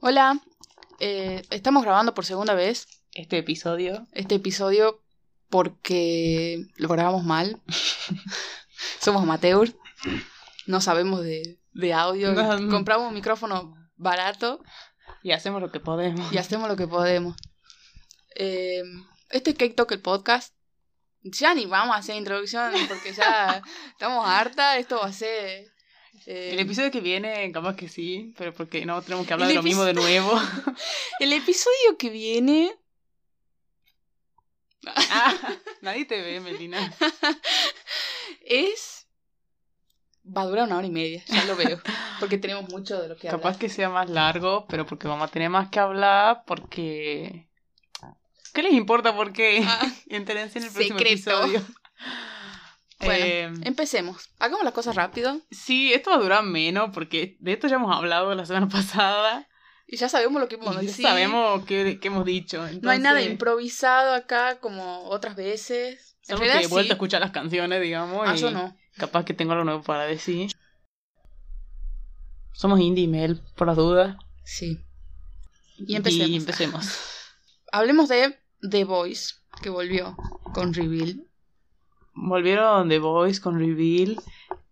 Hola, eh, estamos grabando por segunda vez Este episodio. este episodio porque lo grabamos mal. Somos amateur, no sabemos de, de audio, No. compramos un micrófono barato Y hacemos lo que podemos. y hacemos lo que podemos. Eh, este es Cake Talk, el podcast. Ya ni vamos a hacer introducción porque ya estamos harta. Esto va a ser. Eh, El episodio que viene, capaz que sí, pero porque no tenemos que hablar de lo mismo de nuevo. el episodio que viene Ah, nadie te ve, Melina. es. Va a durar una hora y media, ya lo veo. Porque tenemos mucho de lo que Capaz hablar. que sea más largo, pero porque vamos a tener más que hablar, porque... ¿Qué les importa? Porque Ah, entérense en el próximo secreto. episodio. Bueno, Eh, empecemos. Hagamos las cosas rápido sí, esto va a durar menos, porque de esto ya hemos hablado la semana pasada. y ya sabemos lo que ya decir. sabemos qué, qué hemos dicho. No hay nada improvisado acá como otras veces. En Solo realidad que he vuelto sí. a escuchar las canciones, digamos. Ah, y yo no. Capaz que tengo algo nuevo para decir. Somos indie Mel, por las dudas. Sí. Y empecemos. Y empecemos. Hablemos de The Voice, que volvió con Reveal. Volvieron The Voice con Reveal.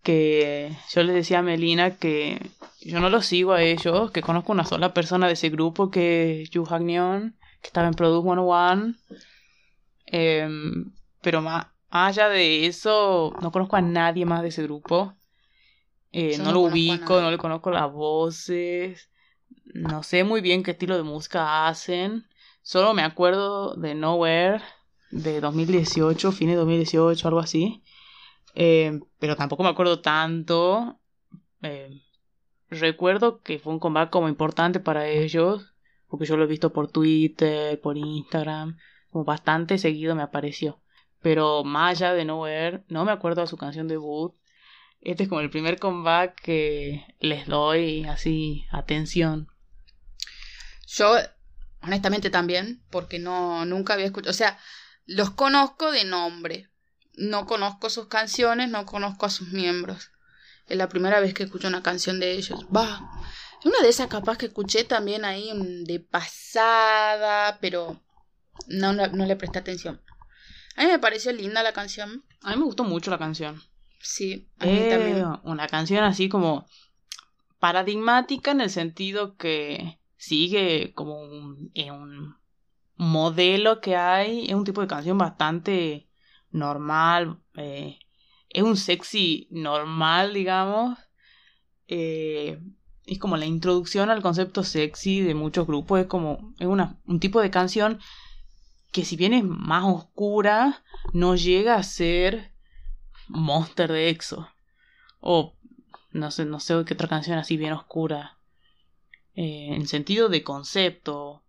Que yo les decía a Melina que yo no los sigo a ellos, que conozco una sola persona de ese grupo que es Yu Hagneon, que estaba en Product 101. Em, pero más allá de eso, no conozco a nadie más de ese grupo. Eh, no no lo ubico, no le conozco las voces. No sé muy bien qué estilo de música hacen. Solo me acuerdo de Nowhere de 2018, fines de 2018, algo así. Eh, pero tampoco me acuerdo tanto. Eh, recuerdo que fue un comeback como importante para ellos, porque yo lo he visto por Twitter, por Instagram, como bastante seguido me apareció. Pero allá de Nowhere, no me acuerdo de su canción debut. Este es como el primer comeback que les doy así atención. Yo, honestamente también, porque no, nunca había escuchado. O sea, los conozco de nombre. No conozco sus canciones, no conozco a sus miembros. Es la primera vez que escucho una canción de ellos. Va. Una de esas capaz que escuché también ahí mm, de pasada, pero no, no, no le presté atención. A mí me pareció linda la canción. A mí me gustó mucho la canción. Sí, a mí Eh, también. una canción así como paradigmática en el sentido que sigue como un, eh, un modelo que hay. Es un tipo de canción bastante normal. eh, es un sexy normal, digamos. Eh, es como la introducción al concepto sexy de muchos grupos. Es como es una, un tipo de canción que si bien es más oscura, no llega a ser Monster de EXO. O no sé, no sé qué otra canción así bien oscura. Eh, en sentido de concepto.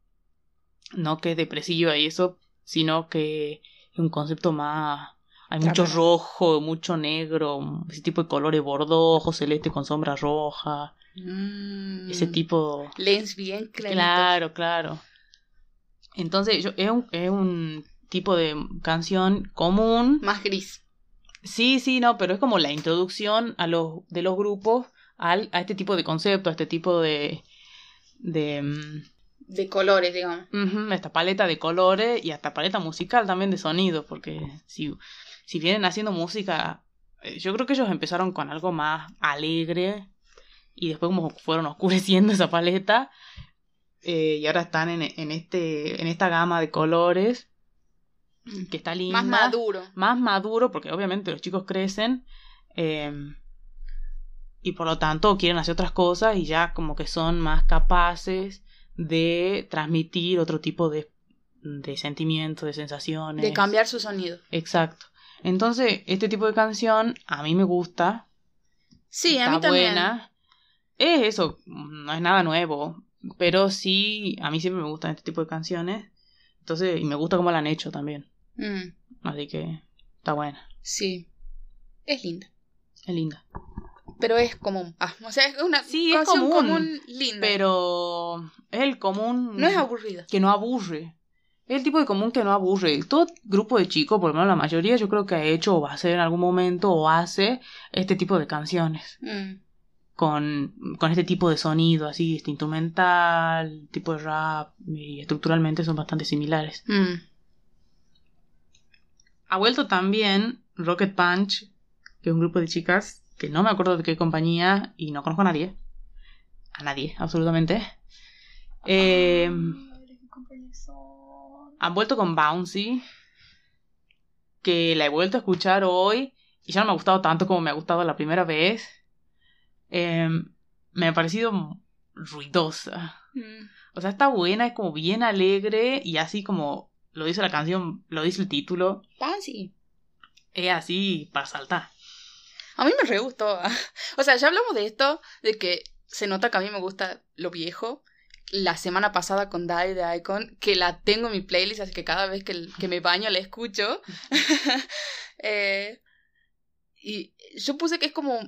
No que es depresiva y eso, sino que es un concepto más. Hay mucho Claro. rojo, mucho negro, ese tipo de colores bordojo, celeste con sombra roja. Mm. Ese tipo. Lens bien claritos. Claro, claro. Entonces, yo, es, un, es un tipo de canción común. Más gris. Sí, sí, no, pero es como la introducción a los, de los grupos al, a este tipo de concepto, a este tipo de. de. De colores, digamos. esta paleta de colores y hasta paleta musical también de sonido, porque si, si vienen haciendo música. eh, Yo creo que ellos empezaron con algo más alegre y después como fueron oscureciendo esa paleta eh, y ahora están en, en este en esta gama de colores que está linda Más maduro. más maduro, porque obviamente los chicos crecen eh, y por lo tanto quieren hacer otras cosas y ya como que son más capaces de transmitir otro tipo de, de sentimientos, de sensaciones. De cambiar su sonido. Exacto. Entonces, este tipo de canción a mí me gusta. Sí, a mí también. buena. Es eso, no es nada nuevo, pero sí, a mí siempre me gustan este tipo de canciones. Entonces, y me gusta cómo la han hecho también. Mm, Así que está buena, sí. Es linda. es linda. Pero es común. Ah, o sea, es una Sí, es canción común, linda. Pero es el común No es aburrida. que no aburre. Es el tipo de común que no aburre. Todo grupo de chicos, por lo menos la mayoría, yo creo que ha hecho o va a hacer en algún momento o hace este tipo de canciones. Mm. con, con este tipo de sonido, así, este instrumental, tipo de rap, y estructuralmente son bastante similares. Mm. Ha vuelto también Rocket Punch, que es un grupo de chicas que no me acuerdo de qué compañía y no conozco a nadie. A nadie, absolutamente. Eh, han vuelto con Bouncy, que la he vuelto a escuchar hoy y ya no me ha gustado tanto como me ha gustado la primera vez. Eh, me ha parecido ruidosa. Mm. O sea, está buena, es como bien alegre y así como lo dice la canción, lo dice el título, Fancy. es así para saltar. A mí me re gustó. O sea, ya hablamos de esto, de que se nota que a mí me gusta lo viejo. La semana pasada con Die de Icon, que la tengo en mi playlist, así que cada vez que, que me baño la escucho. Eh, y yo puse que es como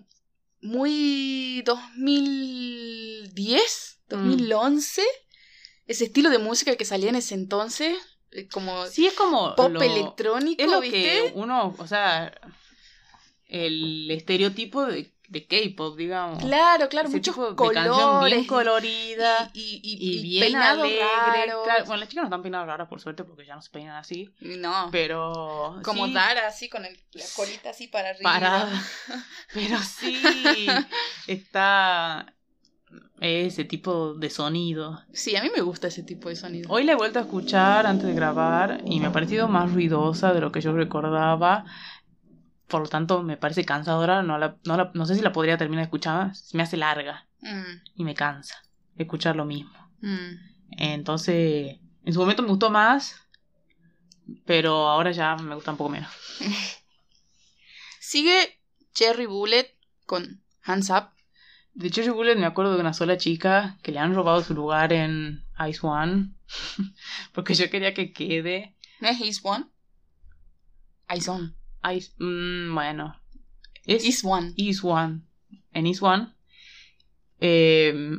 muy 2010, 2011. Ese estilo de música que salía en ese entonces, eh, como Sí, es como pop lo- electrónico, es lo ¿viste? que uno, o sea, el estereotipo de, de K-pop, digamos. Claro, claro, Ese muchos tipo de colores. canción bien y- colorida y, y, y, y bien alegre. Claro, bueno, las chicas no están peinadas raras, por suerte, porque ya no se peinan así. No, Pero. como sí, Dara, así con el- la colita así para arriba. parada. Pero sí, está ese tipo de sonido. Sí, a mí me gusta ese tipo de sonido. Hoy la he vuelto a escuchar antes de grabar y me ha parecido más ruidosa de lo que yo recordaba. Por lo tanto, me parece cansadora. No, la, no, la- no sé si la podría terminar de escuchar. Me hace larga Mm, y me cansa escuchar lo mismo. mm. Entonces, en su momento me gustó más, pero ahora ya me gusta un poco menos. Sigue Cherry Bullet con Hands Up. De Cherry Bullet me acuerdo de una sola chica que le han robado su lugar en Ice One. porque yo quería que quede. ¿No es Is One? Is One. Ice, mm, bueno. Es Is One. Is One. En Is One. Eh,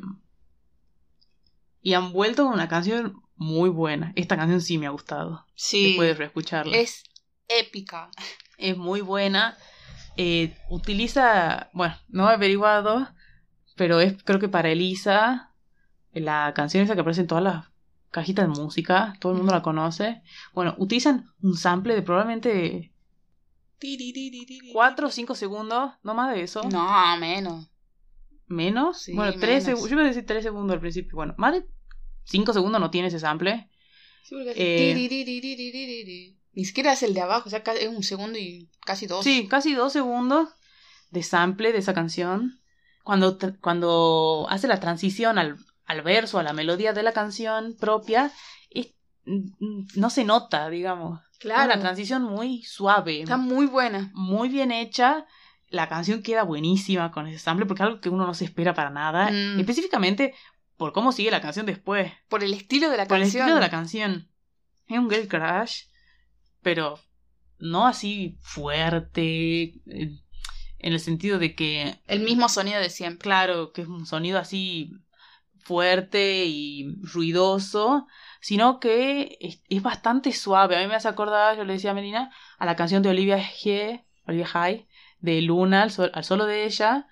y han vuelto con una canción muy buena. Esta canción sí me ha gustado. Sí. Después de reescucharla. Es épica. es muy buena. Eh, utiliza, bueno, no he averiguado, pero es creo que para Elisa, la canción esa que aparece en todas las cajitas de música, todo el mundo la conoce. Bueno, utilizan un sample de probablemente 4 o 5 segundos, no más de eso. No, menos. Menos. Sí, bueno, 3 menos. segundos. Yo iba a decir 3 segundos al principio. Bueno, más de 5 segundos no tiene ese sample. Sí, porque Eh. Ni siquiera es el de abajo, o sea, es un segundo y casi dos. Sí, casi dos segundos de sample de esa canción. Cuando, cuando hace la transición al, al verso, a la melodía de la canción propia, no se nota, digamos. Claro. una transición muy suave, Está muy buena. muy bien hecha. La canción queda buenísima con ese sample porque es algo que uno no se espera para nada. Mm. Específicamente por cómo sigue la canción después. Por el estilo de la Por el canción. estilo de la canción. Es un girl crush, pero no así fuerte, eh, en el sentido de que, El mismo sonido de siempre. claro, que es un sonido así fuerte y ruidoso, sino que es, bastante suave. A mí me hace acordar, yo le decía a Melina, a la canción de Olivia G, Olivia High, de Luna, al, sol- al solo de ella.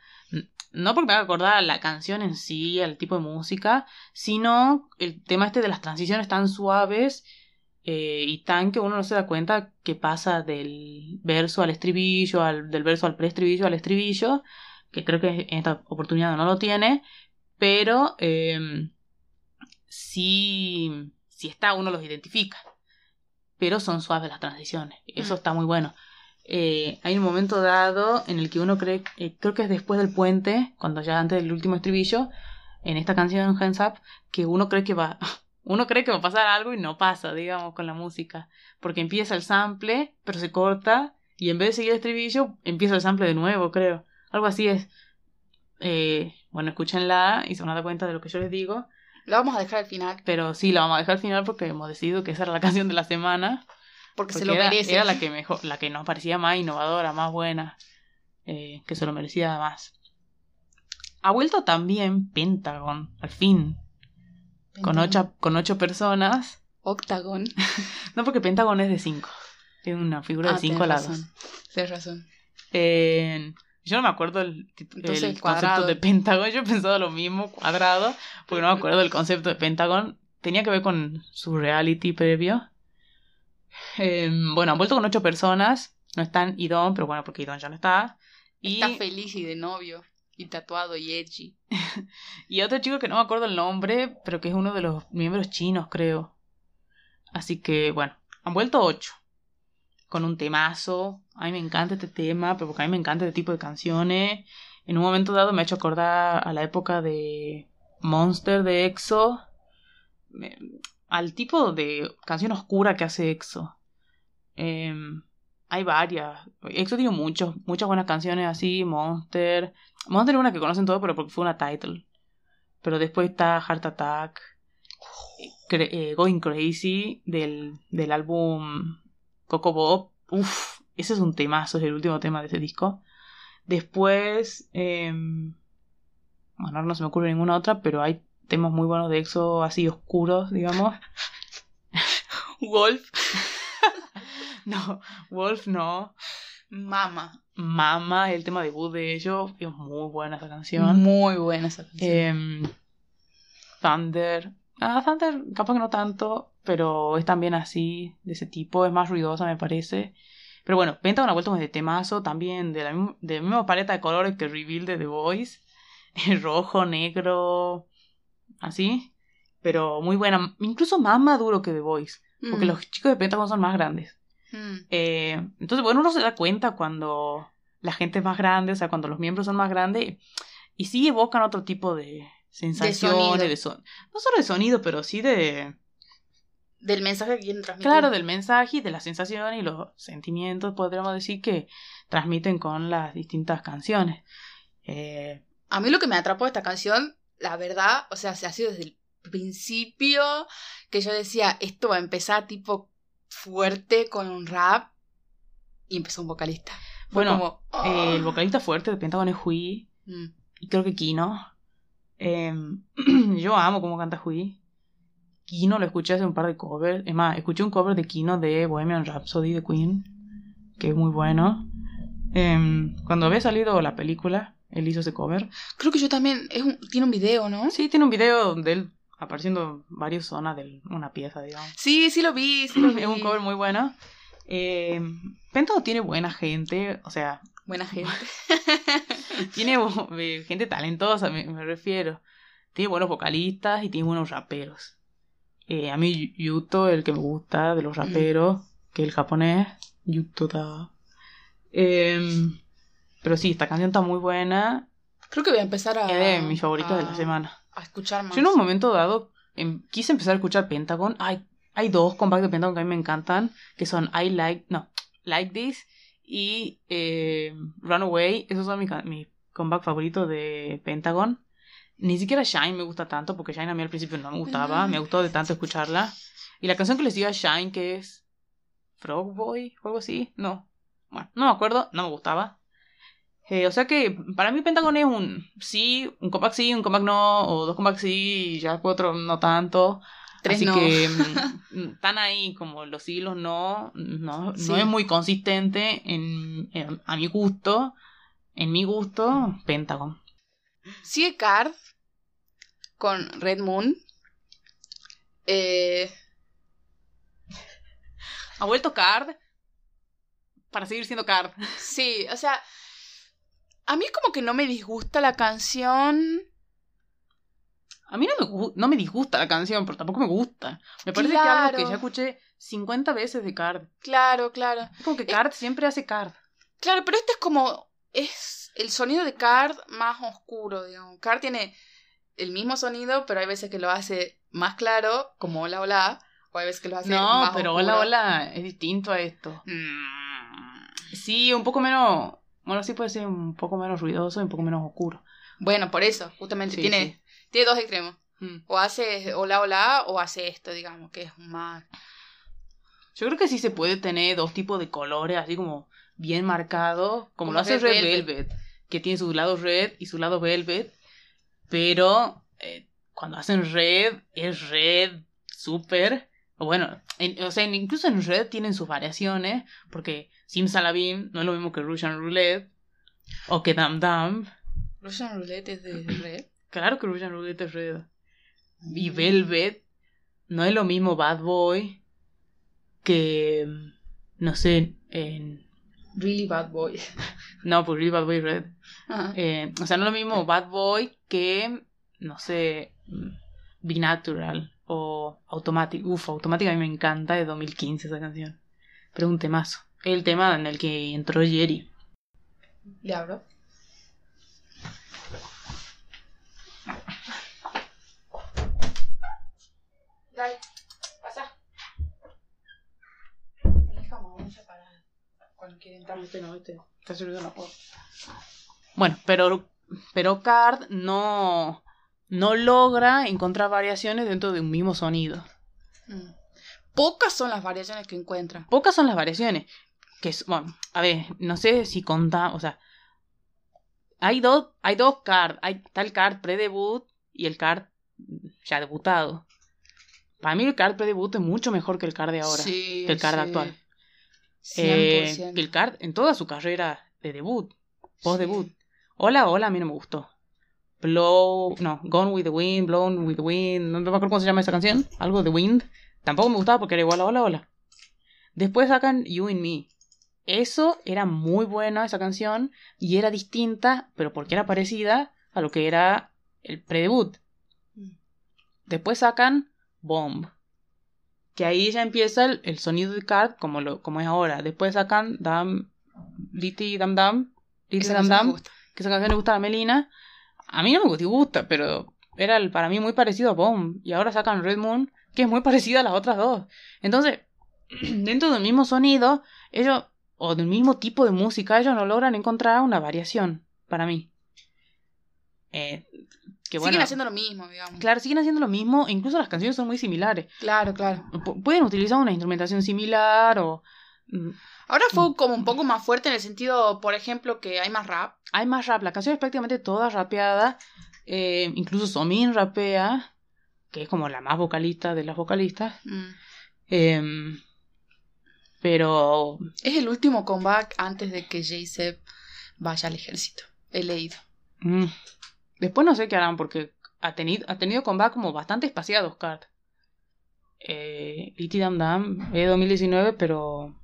No porque me haga acordar a la canción en sí, al tipo de música, sino el tema este de las transiciones tan suaves eh, y tan que uno no se da cuenta que pasa del verso al estribillo, al, del verso al preestribillo al estribillo, que creo que en esta oportunidad no lo tiene, pero eh, sí, sí está, uno los identifica. Pero son suaves las transiciones. Eso Mm. está muy bueno. Eh, hay un momento dado en el que uno cree, eh, creo que es después del puente, cuando ya antes del último estribillo, en esta canción Hands Up, que uno cree que va, uno cree que va a pasar algo y no pasa, digamos, con la música. Porque empieza el sample, pero se corta, y en vez de seguir el estribillo, empieza el sample de nuevo, creo. Algo así es. Eh, bueno, escúchenla y se van a dar cuenta de lo que yo les digo. Lo vamos a dejar al final. Pero sí, la vamos a dejar al final porque hemos decidido que esa era la canción de la semana. Porque, se lo era, merece. era la que mejor, la que nos parecía más innovadora, más buena, eh, que se lo merecía más. Ha vuelto también Pentagon, al fin, con ocho, con ocho personas. Octagon. No, porque Pentagon es de cinco. Tiene una figura de Ah, cinco lados. razón. Tienes razón. Eh, Yo no me acuerdo el, Entonces, el concepto de Pentagon. Yo he pensado lo mismo, cuadrado, porque no me acuerdo del concepto de Pentagon. Tenía que ver con su reality previo. Eh, bueno, han vuelto con ocho personas. No están Idon, pero bueno, porque Idon ya no está. Y, Está feliz y de novio. Y tatuado y edgy. y otro chico que no me acuerdo el nombre, pero que es uno de los miembros chinos, creo. Así que, bueno, han vuelto ocho. Con un temazo. A mí me encanta este tema, pero porque a mí me encanta este tipo de canciones. En un momento dado me ha hecho acordar a la época de Monster de EXO. Al tipo de canción oscura que hace EXO. Em, hay varias. EXO tiene muchos, muchas buenas canciones así. Monster. Monster es una que conocen todos, pero porque fue una title. Pero después está Heart Attack. Cre- eh, Going Crazy del, del álbum Coco Bob. Uf, ese es un temazo, es el último tema de ese disco. Después, em, bueno, no se me ocurre ninguna otra, pero hay temas muy buenos de EXO así oscuros, digamos. Wolf. No, Wolf no. Mama. Mama, el tema debut de ellos, es muy buena esa canción. Muy buena esa canción. Em, Thunder. Ah, Thunder, capaz que no tanto, pero es también así, de ese tipo, es más ruidosa, me parece. Pero bueno, Pentagon ha vuelto con este temazo también de la, misma- de la misma paleta de colores que Reveal de The Voice. Rojo, negro, así. Pero muy buena, incluso más maduro que The Voice, porque Mm. los chicos de Pentagon son más grandes. Mm. Eh, entonces, bueno, uno se da cuenta cuando la gente es más grande, o sea, cuando los miembros son más grandes, y sí evocan otro tipo de sensaciones, sonido. de, son no solo de sonido, pero sí de, Del mensaje que quieren transmitir. claro, del mensaje y de las sensaciones y los sentimientos, podríamos decir, que transmiten con las distintas canciones. Eh, A mí lo que me atrapó de esta canción, la verdad, o sea, se ha sido desde el principio que yo decía, esto va a empezar tipo fuerte con un rap y empezó un vocalista. Fue Bueno, como, oh. eh, el vocalista fuerte de Pentagon es Hui, Mm. y creo que Kino. Eh, yo amo cómo canta Hui. Kino lo escuché hace un par de covers. Es más, escuché un cover de Kino de Bohemian Rhapsody de Queen, que es muy bueno. Eh, cuando había salido la película, él hizo ese cover. Creo que yo también, es un- tiene un video, ¿no? Sí, tiene un video de él apareciendo en varias zonas de una pieza, digamos. Sí, sí lo vi, sí lo vi. Es un cover muy bueno. Eh, Pentagon tiene buena gente, o sea, Buena gente. tiene eh, gente talentosa, me, me refiero. Tiene buenos vocalistas y tiene buenos raperos. Eh, a mí Yuto, el que me gusta de los raperos, que es el japonés, Yuto da. Em, pero sí, esta canción está muy buena. Creo que voy a empezar a... Es de mis favoritos de la semana. A escuchar más. Yo en un momento dado em, quise empezar a escuchar Pentagon. Hay, hay dos compacts de Pentagon que a mí me encantan, que son I Like, no, Like This y eh, Runaway. Esos son mis, compacts favoritos de Pentagon. Ni siquiera Shine me gusta tanto, porque Shine a mí al principio no me gustaba, me gustó de tanto escucharla. Y la canción que les digo a Shine, que es Frog Boy o algo así, no. Bueno, no me acuerdo, no me gustaba. Eh, o sea que para mí Pentagon es un sí, un compact sí, un compact no, o dos compact sí, y ya cuatro no tanto. Tres Así no. que mm, están ahí como los hilos no, no, Sí. no es muy consistente en, en- a mi gusto. En mi gusto, Pentagon. Sigue Card con Red Moon. Eh, Ha vuelto Card para seguir siendo Card. sí, o sea, a mí como que no me disgusta la canción. A mí no me, no me disgusta la canción, pero tampoco me gusta. Me parece que es algo que Claro. ya escuché 50 veces de Card. Claro, claro. Es como que Card siempre hace Card. Claro, pero este es como. Es el sonido de Card más oscuro, digamos. Card tiene el mismo sonido, pero hay veces que lo hace más claro, como hola, hola. O hay veces que lo hace No, más pero oscuro. hola, hola, es distinto a esto. Mm. Sí, un poco menos. Bueno, sí puede ser un poco menos ruidoso y un poco menos oscuro. Bueno, por eso, justamente Sí, tiene, sí. tiene dos extremos. Mm. O hace hola, hola, o hace esto, digamos, que es más. Yo creo que sí se puede tener dos tipos de colores, así como bien marcados, como, Como lo hace Red Red Velvet. Velvet. que tiene su lado red y su lado velvet, pero eh, cuando hacen red, es red súper. Bueno, en- o sea, incluso en red tienen sus variaciones, porque Simsalabim no es lo mismo que Russian Roulette. O que Dam Dam. Russian Roulette es de Red. Claro que Russian Roulette es Red. Y Mm. Velvet no es lo mismo Bad Boy que, no sé, en... Really Bad Boy. No, pues Bad Boy Red. Eh, o sea, no es lo mismo Bad Boy que, no sé, mm, Be Natural o Automatic. Uf, Automatic a mí me encanta de 2015 esa canción. Pero es un temazo. El tema en el que entró Jerry. Le abro. Dale, pasa. Tienes como mucha para Está sirviendo la puerta. Bueno, pero, pero Card no, no logra encontrar variaciones dentro de un mismo sonido. Mm. Pocas son las variaciones que encuentra. Pocas son las variaciones. Que es, bueno, a ver, no sé si conta, o sea, hay dos, hay dos card, hay, está el card pre-debut y el card ya debutado. Para mí el card pre-debut es mucho mejor que el card de ahora, Sí, que el card sí. actual. Eh, 100%. que el card en toda su carrera de debut, post-debut. Hola, hola, a mí no me gustó. Blow, no, Gone with the Wind, Blown with the Wind, no me acuerdo cómo se llama esa canción, algo de Wind. Tampoco me gustaba porque era igual a hola, hola. Después sacan You and Me. Eso era muy buena esa canción y era distinta, pero porque era parecida a lo que era el pre-debut. Mm. Después sacan Bomb. Que ahí ya empieza el, el sonido de card como, lo, como es ahora. Después sacan Dam, Litty Dam Dam, Esa Dam Dam, que esa canción le gusta a Melina. A mí no me gusta, pero era el- para mí muy parecido a Bomb. Y ahora sacan Red Moon, que es muy parecida a las otras dos. Entonces, dentro del mismo sonido, ellos, o del mismo tipo de música, ellos no logran encontrar una variación, para mí. Eh, que bueno, Siguen haciendo lo mismo, digamos. claro, siguen haciendo lo mismo, incluso las canciones son muy similares. Claro, claro. Pu- pueden utilizar una instrumentación similar o... mm, Ahora fue como un poco más fuerte en el sentido, por ejemplo, que hay más rap. Hay más rap, la canción es prácticamente toda rapeada, eh, incluso Somin rapea, que es como la más vocalista de las vocalistas. Mm. Em, pero Es el último comeback antes de que J-Seb vaya al ejército. He leído. mm, después no sé qué harán porque ha tenido, ha tenido comeback como bastante espaciados, Card. Eh, Litty Dam Dam es 2019, pero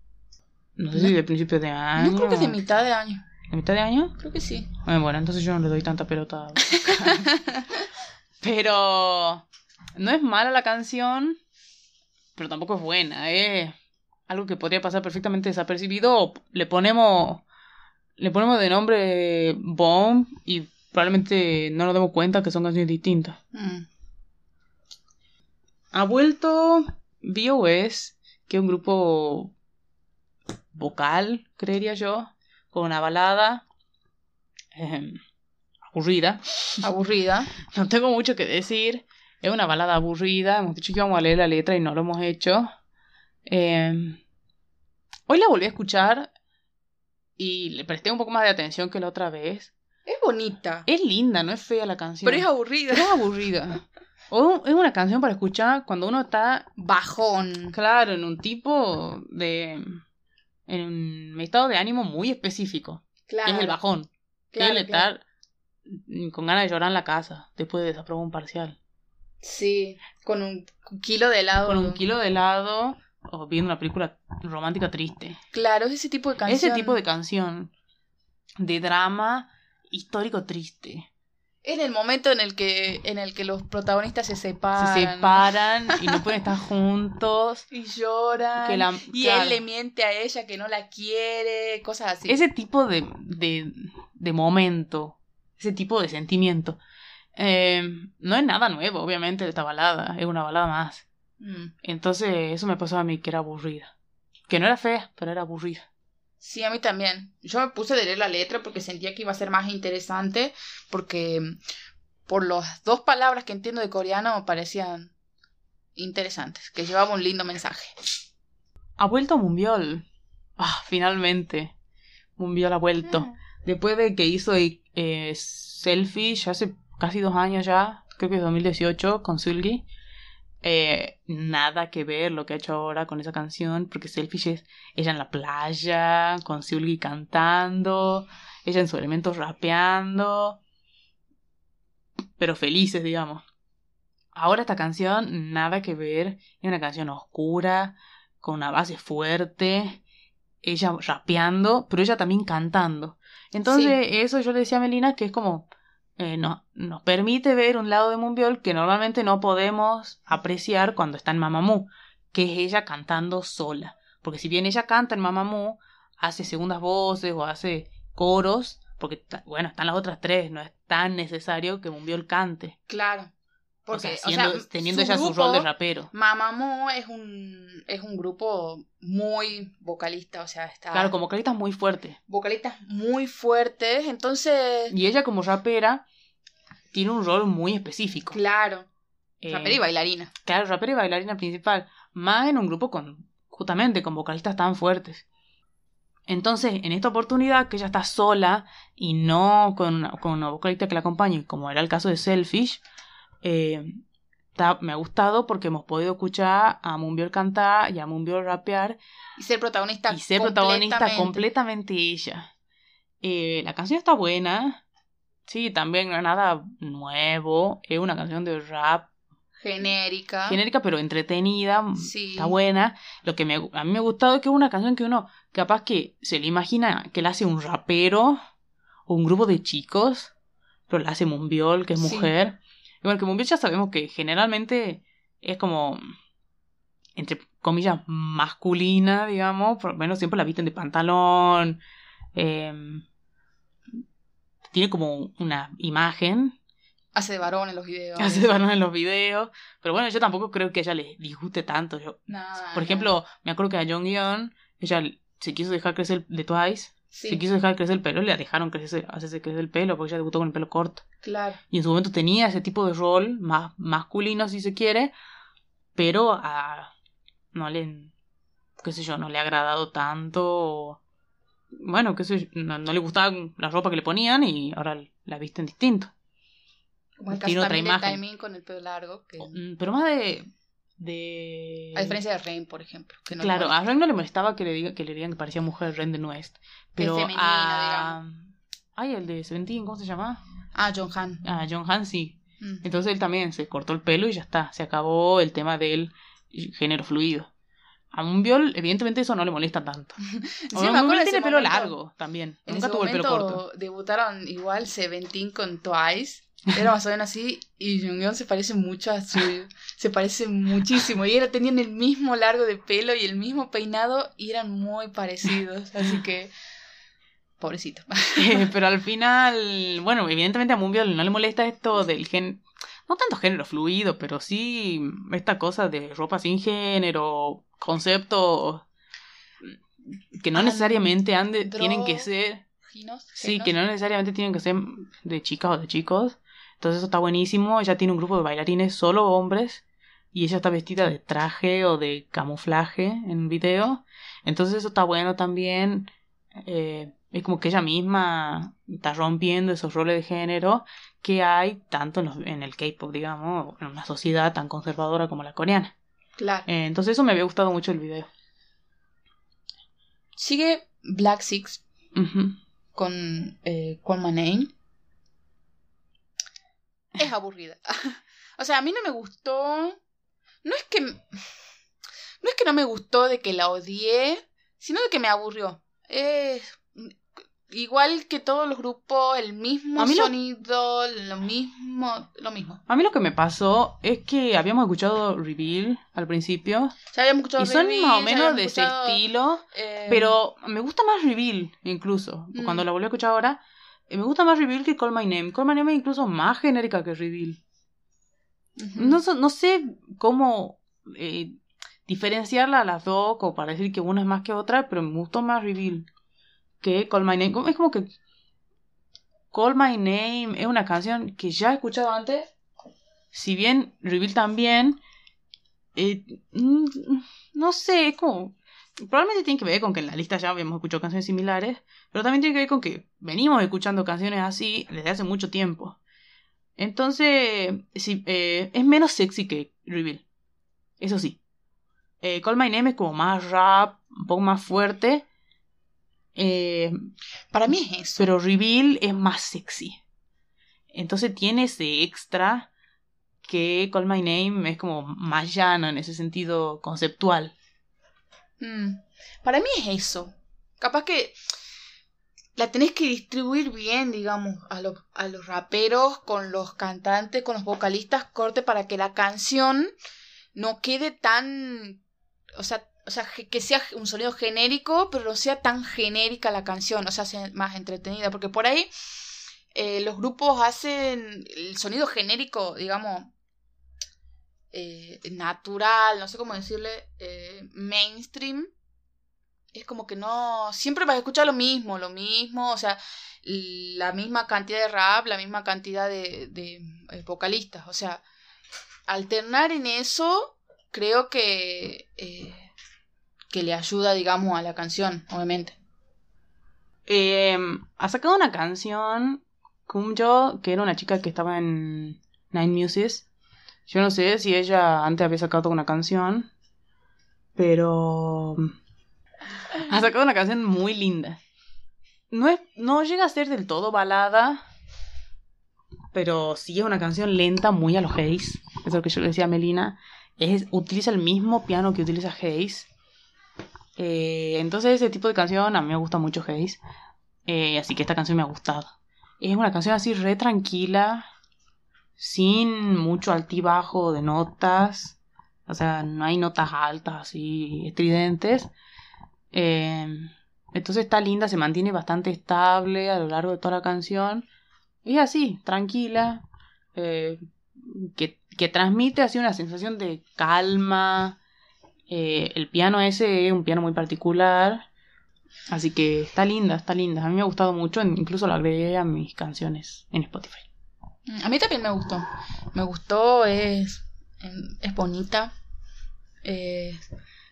no sé si de principios de año. No creo que es de mitad de año. ¿De mitad de año? Creo que sí. Eh, bueno, entonces yo no le doy tanta pelota. a- pero no es mala la canción, pero tampoco es buena. Es algo que podría pasar perfectamente desapercibido. Le ponemos, le ponemos de nombre Bomb y probablemente no nos demos cuenta que son canciones distintas. Mm. Ha vuelto BOS, que es un grupo vocal, creería yo, con una balada eh, aburrida. Aburrida. No tengo mucho que decir. Es una balada aburrida. Hemos dicho que íbamos a leer la letra y no lo hemos hecho. Eh, hoy la volví a escuchar y le presté un poco más de atención que la otra vez. Es bonita. Es linda, no es fea la canción. Pero es aburrida. Pero es aburrida. O es una canción para escuchar cuando uno está, Bajón. claro, en un tipo de... en un estado de ánimo muy específico. Claro. Que es el bajón. que es claro, el claro. estar con ganas de llorar en la casa después de desaprobar un parcial. Sí. Con un kilo de helado. Con un kilo de helado o viendo una película romántica triste. Claro, es ese tipo de canción. Ese tipo de canción de drama histórico triste. En el momento en el que, en el que los protagonistas se separan. Se separan y no pueden estar juntos. Y lloran. Que la- y claro. él le miente a ella que no la quiere. Cosas así. Ese tipo de, de, de momento, ese tipo de sentimiento. Eh, no es nada nuevo, obviamente, esta balada. Es una balada más. Mm. Entonces, eso me pasó a mí que era aburrida. Que no era fea, pero era aburrida. Sí, a mí también. Yo me puse a leer la letra porque sentía que iba a ser más interesante. Porque mm, por las dos palabras que entiendo de coreano me parecían interesantes. Que llevaba un lindo mensaje. Ha vuelto Mumbiol. Ah, finalmente. Mumbiol ha vuelto. Después de que hizo eh, Selfie ya hace casi dos años ya, creo que es 2018, con Sulgi. Eh, nada que ver lo que ha hecho ahora con esa canción, porque Selfish es ella en la playa, con Seulgi cantando, ella en su elemento rapeando, pero felices, digamos. Ahora esta canción, nada que ver, es una canción oscura, con una base fuerte, ella rapeando, pero ella también cantando. Entonces, eso yo le decía a Melina que es como eh, no, nos permite ver un lado de Moonbyul que normalmente no podemos apreciar cuando está en Mamamoo, que es ella cantando sola. Porque si bien ella canta en Mamamoo, hace segundas voces o hace coros, porque bueno, están las otras tres, no es tan necesario que Moonbyul cante. Claro. Porque, o sea, teniendo ella su rol de rapero. Mamamoo es un, es un grupo muy vocalista, o sea, está... Claro, con vocalistas muy fuertes. Vocalistas muy fuertes, entonces... Y ella como rapera tiene un rol muy específico. Claro. Eh, rapera y bailarina. Claro, rapera y bailarina principal. Más en un grupo con, justamente, con vocalistas tan fuertes. Entonces, en esta oportunidad que ella está sola y no con, con una vocalista que la acompañe, como era el caso de Selfish, eh, me ha gustado porque hemos podido escuchar a Moonbyul cantar y a Moonbyul rapear. Y ser protagonista. Y ser protagonista completamente ella. Eh, la canción está buena. Sí, también no es nada nuevo. Es una canción de rap. Genérica. Genérica, pero entretenida. Sí. Está buena. Lo que me, a mí me ha gustado es que es una canción que uno capaz que se le imagina que la hace un rapero o un grupo de chicos. Pero la hace Moonbyul, que es mujer. Y bueno, que Moonbyul ya sabemos que generalmente es como, entre comillas, masculina, digamos. Por lo menos siempre la visten de pantalón. Em, tiene como una imagen. Hace de varón en los videos. Hace de varón en los videos. Pero bueno, yo tampoco creo que ella le disguste tanto. Yo, por ejemplo, me acuerdo que a Jonghyun, ella se quiso dejar crecer de Twice. Se quiso dejar crecer el pelo, le dejaron crecer, hacerse crecer el pelo porque ella debutó con el pelo corto. Claro. Y en su momento tenía ese tipo de rol, más masculino si se quiere, pero a, no le, qué sé yo, no le ha agradado tanto. Bueno, qué sé yo, no, le gustaba la ropa que le ponían y ahora la visten distinto. Como el caso otra imagen. con el pelo largo. Mm, pero más de de... A diferencia de Rain, por ejemplo. claro, a Rain no le molestaba que le, diga, que le digan que parecía mujer Rain de Nuest. Pero a... Ay, el de Seventeen, ¿cómo se llama? Ah, John Han. Ah, John Han sí. Mm. Entonces él también se cortó el pelo y ya está. Se acabó el tema del género fluido. A un viol, evidentemente, eso no le molesta tanto. sí, me acuerdo tiene pelo largo también. Nunca tuvo el pelo corto. Debutaron igual Seventeen con Twice. Era más o menos así. Y Jungyeon se parece mucho a su. Se parece muchísimo. Y era, tenían el mismo largo de pelo y el mismo peinado. Y eran muy parecidos. Así que. Pobrecito. Eh, pero al final. Bueno, evidentemente a Moonbyul no le molesta esto del gen. No tanto género fluido, pero sí esta cosa de ropa sin género, conceptos que no necesariamente ande, tienen que ser. Sí, que no necesariamente tienen que ser de chicas o de chicos. Entonces eso está buenísimo. Ella tiene un grupo de bailarines solo hombres y ella está vestida de traje o de camuflaje en video. Entonces eso está bueno también. Eh, es como que ella misma está rompiendo esos roles de género que hay tanto en, en el K-pop, digamos, en una sociedad tan conservadora como la coreana. Claro. Eh, entonces eso me había gustado mucho el video. Sigue Black Six con eh, My Name es aburrida. o sea, a mí no me gustó. No es que. No es que no me gustó de que la odié, sino de que me aburrió. Es. Igual que todos los grupos, el mismo sonido, lo... mismo, lo mismo. A mí lo que me pasó es que habíamos escuchado Reveal al principio. Ya habíamos escuchado y son más o menos de ese estilo. Eh, pero me gusta más Reveal, incluso. Cuando mm. la volví a escuchar ahora, me gusta más Reveal que Call My Name. Call My Name es incluso más genérica que Reveal. no, no, sé cómo eh, diferenciarla a las dos, como para decir que una es más que otra, pero me gustó más Reveal que Call My Name. Es como que Call My Name es una canción que ya he escuchado antes. Si bien Reveal también. Eh, mm, no sé, es como probablemente tiene que ver con que en la lista ya habíamos escuchado canciones similares, pero también tiene que ver con que venimos escuchando canciones así desde hace mucho tiempo. Entonces, sí, eh, es menos sexy que Reveal. Eso sí. Eh, Call My Name es como más rap, un poco más fuerte. Eh, Para mí es eso. pero Reveal es más sexy. Entonces tiene ese extra que Call My Name es como más llano en ese sentido conceptual. Mm. Para mí es eso. Capaz que la tenés que distribuir bien, digamos, a, los a los raperos, con los cantantes, con los vocalistas, corte para que la canción no quede tan. O sea, o sea, que sea un sonido genérico, pero no sea tan genérica la canción, o sea, sea más entretenida. Porque por ahí eh, los grupos hacen el sonido genérico, digamos, eh, natural, no sé cómo decirle, eh, mainstream. Es como que no, siempre vas a escuchar lo mismo, lo mismo, o sea, la misma cantidad de rap, la misma cantidad de, eh, vocalistas, o sea, alternar en eso creo que, que le ayuda, digamos, a la canción, obviamente. Eh, ha sacado una canción, Kumjo, que era una chica que estaba en Nine Muses. Yo no sé si ella antes había sacado una canción, pero ha sacado una canción muy linda. No, es, no llega a ser del todo balada, pero sí es una canción lenta, muy a los Haze. Eso es lo que yo le decía a Melina. Es, utiliza el mismo piano que utiliza Haze. Eh, entonces ese tipo de canción a mí me gusta mucho Haze. Eh, así que esta canción me ha gustado. Es una canción así re tranquila, sin mucho altibajo de notas. O sea, no hay notas altas así estridentes. Eh, entonces está linda, se mantiene bastante estable a lo largo de toda la canción. Y así, tranquila. eh, que, que transmite así una sensación de calma. Eh, el piano ese es un piano muy particular. Así que está linda, está linda. A mí me ha gustado mucho, incluso lo agregué a mis canciones en Spotify. A mí también me gustó. Me gustó, es, es bonita. Eh,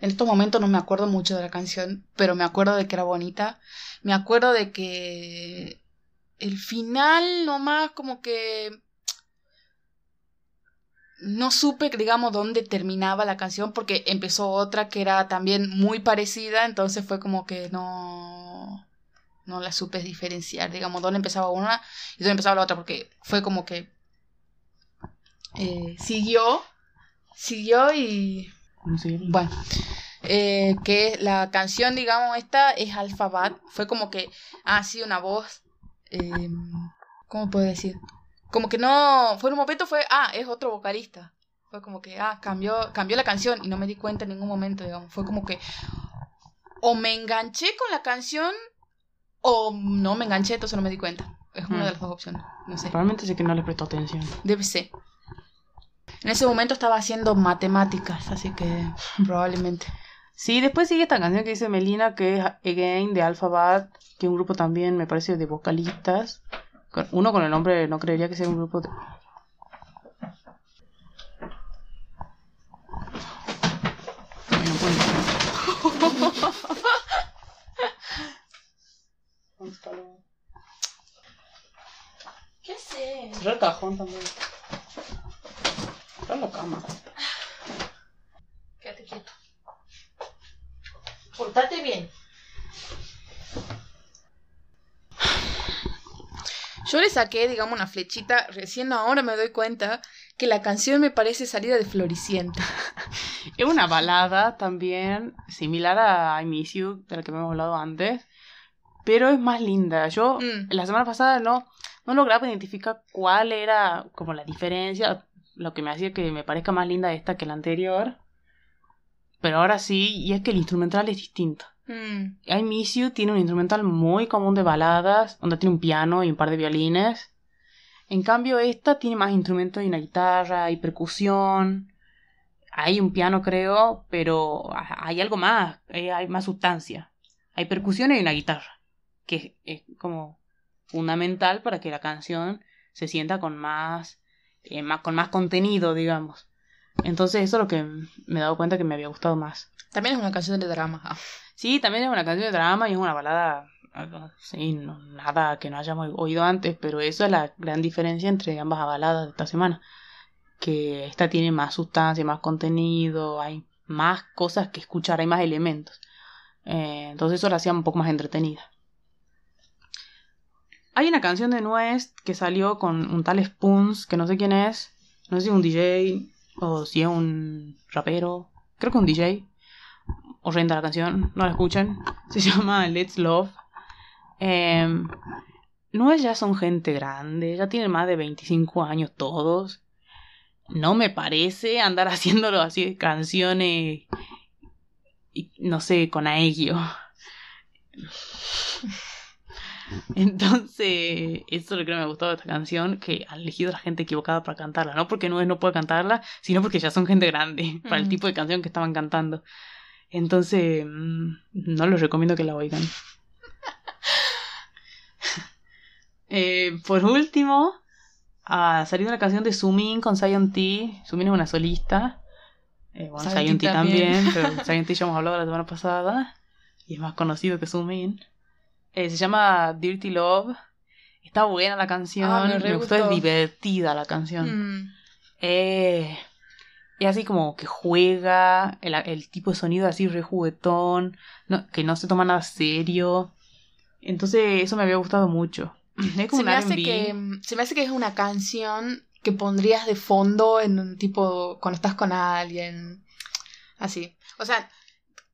en estos momentos no me acuerdo mucho de la canción, pero me acuerdo de que era bonita. Me acuerdo de que el final nomás como que no supe, digamos, dónde terminaba la canción porque empezó otra que era también muy parecida, entonces fue como que no no la supe diferenciar, digamos, dónde empezaba una y dónde empezaba la otra porque fue como que eh, siguió siguió y bueno, eh, que la canción, digamos, esta es Alphabat. Fue como que, ah, sí, una voz. eh, ¿Cómo puedo decir? Como que no, fue en un momento, fue, ah, es otro vocalista. Fue como que, ah, cambió, cambió la canción y no me di cuenta en ningún momento, digamos. Fue como que, o me enganché con la canción o no me enganché, entonces no me di cuenta. Es una Mm. de las dos opciones, no sé. Probablemente sé que no le prestó atención. Debe ser. En ese momento estaba haciendo matemáticas, así que probablemente. Sí, después sigue esta canción que dice Melina, que es Again de Alphabat, que es un grupo también, me parece, de vocalistas. Uno con el nombre, no creería que sea un grupo de... ¿Dónde está lo- ¿Qué sé? El cajón también. Está en la cama. Quédate quieto. Portate bien. Yo le saqué, digamos, una flechita. Recién ahora me doy cuenta que la canción me parece salida de Floricienta. Es una balada también, similar a I Miss You, de la que hemos hablado antes, pero es más linda. Yo Mm. la semana pasada no, no lograba identificar cuál era como la diferencia, lo que me hacía que me parezca más linda esta que la anterior. Pero ahora sí, y es que el instrumental es distinto. Mm. I Miss You tiene un instrumental muy común de baladas, donde tiene un piano y un par de violines. En cambio, esta tiene más instrumentos, hay una guitarra, hay percusión, hay un piano, creo, pero hay algo más, eh, hay más sustancia. Hay percusión y una guitarra, que es como fundamental para que la canción se sienta con más, eh, más con más contenido, digamos. Entonces, eso es lo que me he dado cuenta que me había gustado más. También es una canción de drama. ah. Sí, también es una canción de drama y es una balada, sí, no- nada que no hayamos oído antes, pero eso es la gran diferencia entre ambas baladas de esta semana. que esta tiene más sustancia, más contenido, hay más cosas que escuchar, hay más elementos. Eh, entonces eso la hacía un poco más entretenida. Hay una canción de Nuez que salió con un tal Spoons, que no sé quién es, no sé si es un DJ o si es un rapero, creo que un DJ. Horrenda la canción, no la escuchen. Se llama Let's Love. Eh, Nuez ya son gente grande, ya tienen más de 25 años todos no me parece andar haciéndolo así canciones, no sé, con aegio. Entonces, eso es lo que me ha gustado de esta canción, que han elegido a la gente equivocada para cantarla. No porque no es no puede cantarla, sino porque ya son gente grande para el tipo de canción que estaban cantando. Entonces, mm, no les recomiendo que la oigan. eh, por último, ha salido una canción de Sumin con Zion T. Sumin es una solista. Eh, bueno, Zion T también, pero Zion T ya hemos hablado la semana pasada. Y es más conocido que Sumin. Eh, se llama Dirty Love. Está buena la canción. Ah, me, gustó, es divertida la canción. Mm. Eh, es así como que juega, el, tipo de sonido así re juguetón, que no se toma nada serio. Entonces eso me había gustado mucho se, me hace que, se me hace que es una canción que pondrías de fondo en un tipo cuando estás con alguien. Así. O sea,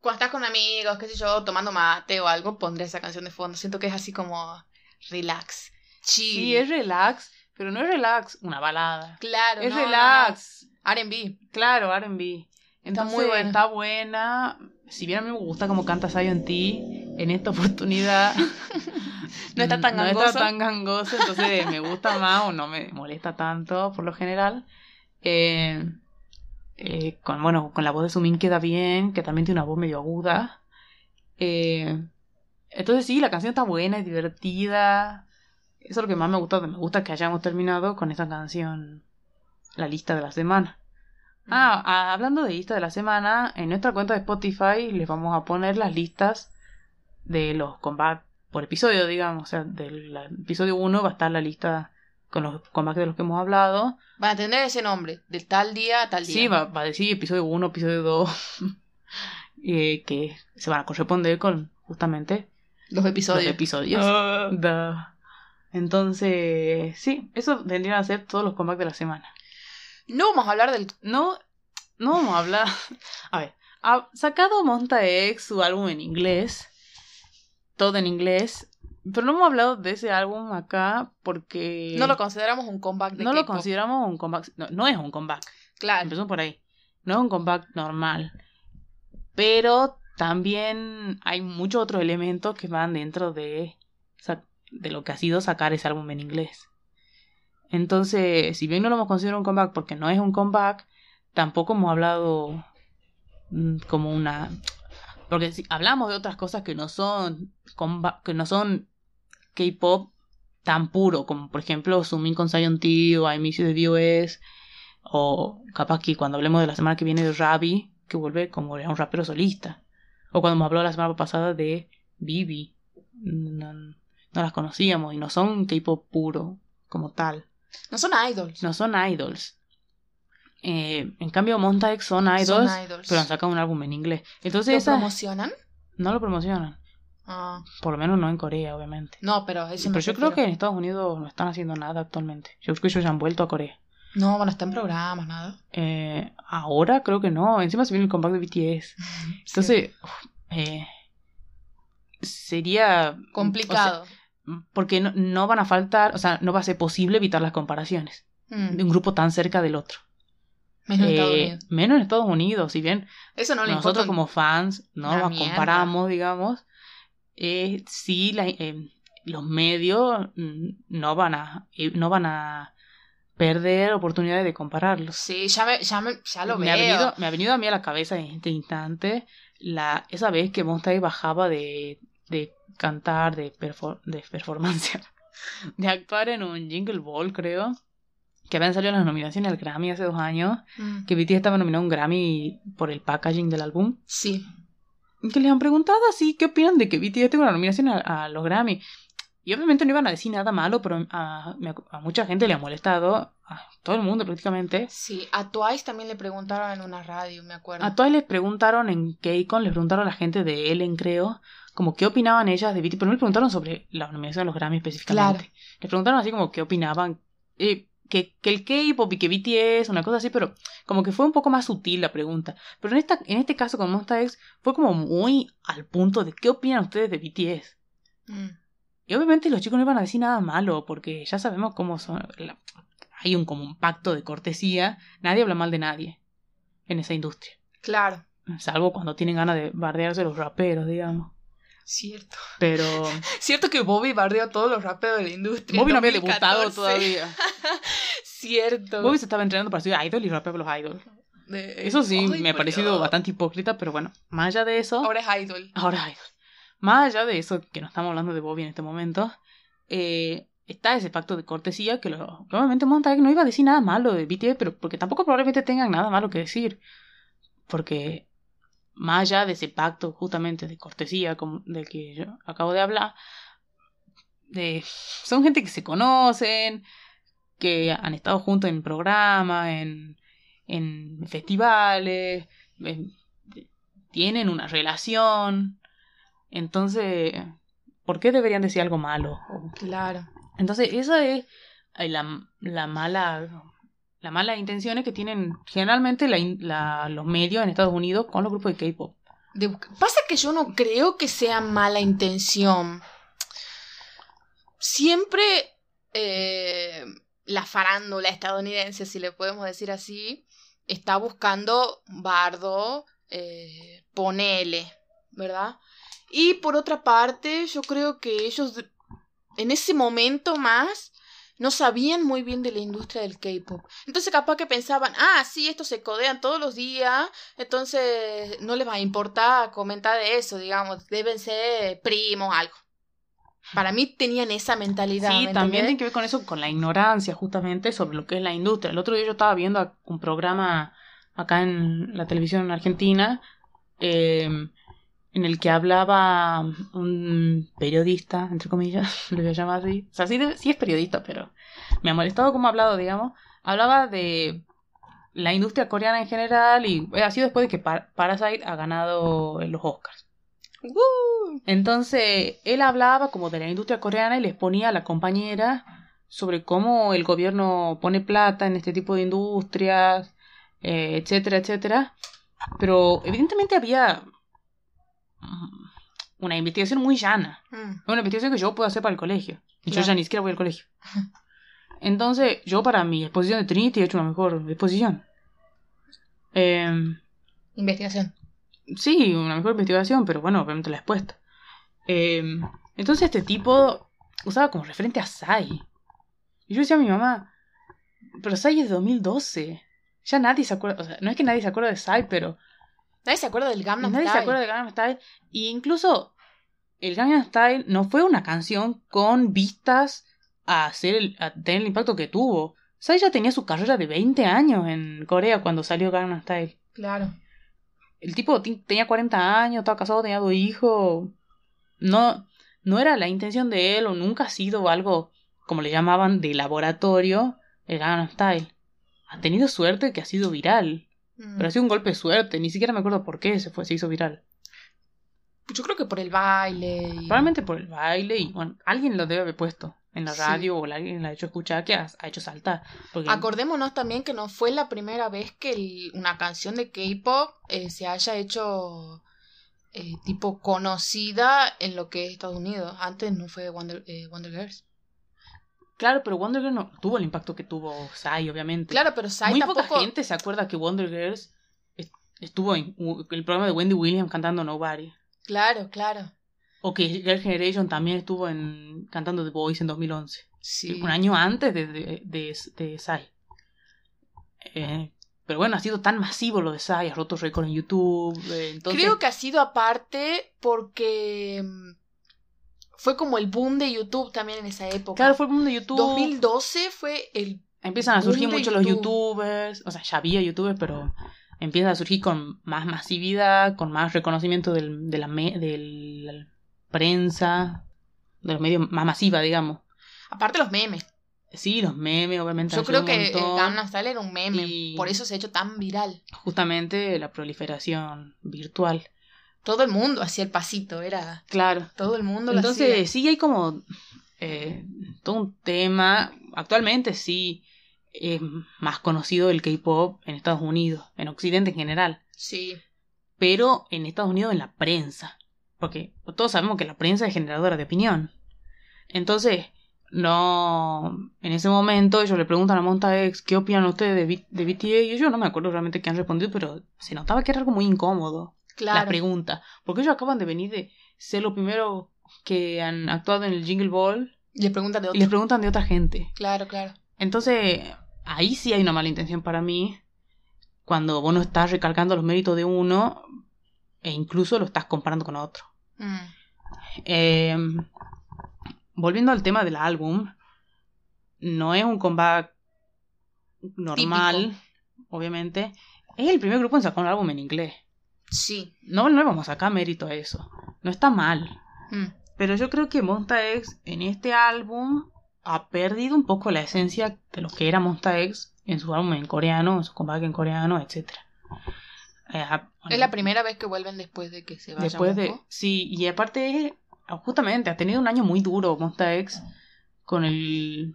cuando estás con amigos, qué sé yo, tomando mate o algo, pondré esa canción de fondo. Siento que es así como relax. Sí, es relax, pero no es relax una balada. Claro, es relax. R&B. Claro, R&B. Entonces, está muy buena. Está buena. Si bien a mí me gusta como canta Zion T, en esta oportunidad no está tan gangoso. No está tan gangoso, entonces me gusta más o no me molesta tanto por lo general. Eh, eh, con, bueno, con la voz de Sumin queda bien, que también tiene una voz medio aguda. Eh, entonces sí, la canción está buena, es divertida. Eso es lo que más me gusta. Me gusta que hayamos terminado con esta canción, la lista de la semana. Ah, ah, hablando de lista de la semana, en nuestra cuenta de Spotify les vamos a poner las listas de los combates por episodio, digamos. O sea, del episodio 1 va a estar la lista con los combates de los que hemos hablado. Va a tener ese nombre, de tal día a tal día. Sí, va, a decir episodio 1, episodio 2, eh, que se van a corresponder con justamente los episodios. Los episodios. Ah. Entonces, sí, eso vendrían a ser todos los combates de la semana. No vamos a hablar del... No, no vamos a hablar... A ver, ha sacado Monta X su álbum en inglés todo en inglés. Pero no hemos hablado de ese álbum acá porque... No lo consideramos un comeback de No lo consideramos un comeback. No, es un comeback. Claro. Empezó por ahí. No es un comeback normal. Pero también hay muchos otros elementos que van dentro de, de lo que ha sido sacar ese álbum en inglés. Entonces, si bien no lo hemos considerado un comeback porque no es un comeback, tampoco hemos hablado mm, como una porque si hablamos de otras cosas que no son que no son K-pop tan puro, como por ejemplo Sumin con Zion T o I Miss You de DOS, o capaz que cuando hablemos de la semana que viene de Ravi, que vuelve como un rapero solista, o cuando me habló la semana pasada de Bibi, no, no las conocíamos y no son K-pop puro como tal. No son idols. No son idols. Eh, en cambio, Monta X son idols, pero han sacado un álbum en inglés. Entonces, ¿Lo promocionan? No lo promocionan. Ah. Por lo menos no en Corea, obviamente. No, pero Pero yo creo que en Estados Unidos no están haciendo nada actualmente. Yo creo que ellos ya han vuelto a Corea. No, bueno, está en programas, nada. Eh, ahora creo que no. Encima se viene el compact de BTS. Entonces, eh, sería complicado. porque no, van a faltar, o sea, no va a ser posible evitar las comparaciones mm. de un grupo tan cerca del otro. Menos en Estados eh, Unidos. Menos en Estados Unidos, si bien Eso no nosotros como fans no nos comparamos, digamos, eh, sí la, eh, los medios mm, no van a eh, no van a perder oportunidades de compararlos. Sí, ya, me, ya, me, ya lo me veo. Ha venido, me ha venido a mí a la cabeza en este instante la, esa vez que Monster bajaba de, de cantar, de, de performance, de actuar en un Jingle Ball, creo que habían salido las nominaciones al Grammy hace dos años, mm. que BTS estaba nominado a un Grammy por el packaging del álbum. Sí. Que les han preguntado así, ¿qué opinan de que BTS tenga una nominación a, los Grammy? Y obviamente no iban a decir nada malo, pero a, a mucha gente le ha molestado, a todo el mundo prácticamente. Sí, a Twice también le preguntaron en una radio, me acuerdo. A Twice les preguntaron en Keikon, les preguntaron a la gente de Ellen, creo, como qué opinaban ellas de BTS, pero no le preguntaron sobre la nominación de los Grammy específicamente. Claro. Les preguntaron así como qué opinaban. Que, que, el K-pop y que BTS, una cosa así, pero como que fue un poco más sutil la pregunta. Pero en, esta, en este caso con Monsta X fue como muy al punto de qué opinan ustedes de BTS. Mm. Y obviamente los chicos no iban a decir nada malo, porque ya sabemos cómo son. hay un como un pacto de cortesía. Nadie habla mal de nadie en esa industria. Claro. Salvo cuando tienen ganas de bardearse los raperos, digamos. Cierto. Pero. Cierto que Bobby bardeó a todos los raperos de la industria. Bobby no había debutado todavía. Cierto. Bobby se estaba entrenando para ser idol y rapear los idols. Eso sí, me ha parecido bastante hipócrita, pero bueno, más allá de eso. Ahora es idol. Ahora es idol. Más allá de eso, que no estamos hablando de Bobby en este momento, eh, está ese pacto de cortesía que lo, probablemente Montague no iba a decir nada malo de BTS, pero porque tampoco probablemente tengan nada malo que decir. Porque más allá de ese pacto justamente de cortesía del que yo acabo de hablar, de, son gente que se conocen, que han estado juntos en programas, en, en festivales, tienen una relación. Entonces, ¿por qué deberían decir algo malo? Claro. Entonces, esa es eh, la, la mala la mala intenciones que tienen generalmente los medios en Estados Unidos con los grupos de K-pop. Pasa que yo no creo que sea mala intención. Siempre eh, la farándula estadounidense, si le podemos decir así, está buscando bardo, eh, ponele, ¿verdad? Y por otra parte, yo creo que ellos en ese momento más no sabían muy bien de la industria del K-pop. Entonces capaz que pensaban, ah, sí, estos se codean todos los días, entonces no les va a importar comentar de eso, digamos, deben ser primos, algo. Para mí tenían esa mentalidad. Sí, también tiene que ver con eso, con la ignorancia justamente sobre lo que es la industria. El otro día yo estaba viendo un programa acá en la televisión argentina eh, en el que hablaba un periodista, entre comillas, lo voy a llamar así. O sea, sí, sí, es periodista, pero me ha molestado como ha hablado, digamos. Hablaba de la industria coreana en general y ha sido después de que Parasite ha ganado los Oscars. Entonces, él hablaba como de la industria coreana y les ponía a la compañera sobre cómo el gobierno pone plata en este tipo de industrias, eh, etcétera, etcétera. Pero evidentemente había una investigación muy llana. Mm. Una investigación que yo puedo hacer para el colegio. Y yo ya ni siquiera voy al colegio. Entonces, yo para mi exposición de Trinity he hecho una mejor exposición. Em, investigación. Sí, una mejor investigación, pero bueno, obviamente la he expuesto. Em, entonces este tipo usaba como referente a Sai. Y yo decía a mi mamá, pero Sai es de 2012. Ya nadie se acuerda, o sea, no es que nadie se acuerda de Sai, pero Nadie se acuerda del Gangnam Style. Nadie se acuerda del Gangnam Style. Y incluso el Gangnam Style no fue una canción con vistas a, hacer a tener el impacto que tuvo. Sai ya tenía su carrera de 20 años en Corea cuando salió Gangnam Style. Claro. El tipo tenía 40 años, estaba casado, tenía dos hijos. No, no era la intención de él o nunca ha sido algo, como le llamaban, de laboratorio, el Gangnam Style. Ha tenido suerte que ha sido viral. Mm. Pero ha sido un golpe de suerte, ni siquiera me acuerdo por qué se fue, se hizo viral. Yo creo que por el baile. Probablemente por el baile y bueno, alguien lo debe haber puesto en la radio o alguien la ha hecho escuchar que ha, hecho saltar. Acordémonos también que no fue la primera vez que una canción de K-pop eh, se haya hecho eh, tipo conocida en lo que es Estados Unidos. Antes no fue Wonder, eh, Wonder Girls. Claro, pero Wonder Girls no tuvo el impacto que tuvo Psy, obviamente. Claro, pero Psy Muy poca gente se acuerda que Wonder Girls estuvo en el programa de Wendy Williams cantando Nobody. Claro, claro. O que Girl Generation también estuvo en cantando The Voice en 2011. Sí. Un año antes de, de, de, Psy. Eh, pero bueno, ha sido tan masivo lo de Psy, ha roto récord en YouTube. Eh, entonces... Creo que ha sido aparte porque mm, fue como el boom de YouTube también en esa época. Claro, fue el boom de YouTube. 2012 fue el. Empiezan a surgir mucho los YouTubers. O sea, ya había YouTubers, pero empiezan a surgir con más masividad, con más reconocimiento del, de, la de la prensa. de los medios más masiva, digamos. Aparte los memes. Sí, los memes, obviamente. Yo creo que. Gangnam Style era un meme. Y- Por eso se ha hecho tan viral. Justamente la proliferación virtual. Todo el mundo hacía el pasito. Era. Claro. Todo el mundo lo Entonces, hacía. sí hay como eh, todo un tema. Actualmente sí es más conocido el K-pop en Estados Unidos, en Occidente en general. Sí. Pero en Estados Unidos en la prensa. Porque todos sabemos que la prensa es generadora de opinión. Entonces, no. En ese momento ellos le preguntan a Monta X qué opinan ustedes de, B- de BTA y yo no me acuerdo realmente qué han respondido, pero se notaba que era algo muy incómodo la pregunta. Porque ellos acaban de venir de ser los primeros que han actuado en el Jingle Ball Y les preguntan de y otro. les preguntan de otra gente. Claro, claro. Entonces, ahí sí hay una mala intención para mí. Cuando vos no estás recalcando los méritos de uno e incluso lo estás comparando con otro. Mm. Eh, volviendo al tema del álbum, no es un comeback normal, obviamente. Es el primer grupo en sacar un álbum en inglés. Sí. No le vamos a sacar mérito a eso. No está mal. Mm. Pero yo creo que Monsta X en este álbum ha perdido un poco la esencia de lo que era Monsta X en su álbum en coreano, en su comeback en coreano, etc. Es la primera vez que vuelven después de que se vaya Después de. Sí, y aparte, justamente, ha tenido un año muy duro Monsta X con el.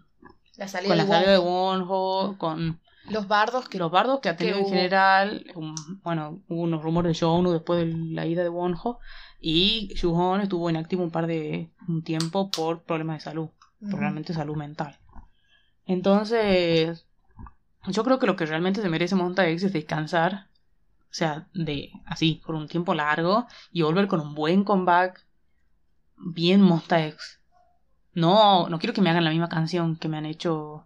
La salida Con la de salida de. Wonho, con Los bardos que. los bardos que ha tenido que en general. un- bueno, hubo unos rumores de Shownu después de la ida de Wonho. Y Shuhon estuvo inactivo un par de. un tiempo por problemas de salud. Ujú. probablemente salud mental. Entonces, yo creo que lo que realmente se merece Monta X es descansar, o sea, de así, por un tiempo largo y volver con un buen comeback, bien Monta X. No, no quiero que me hagan la misma canción que me han hecho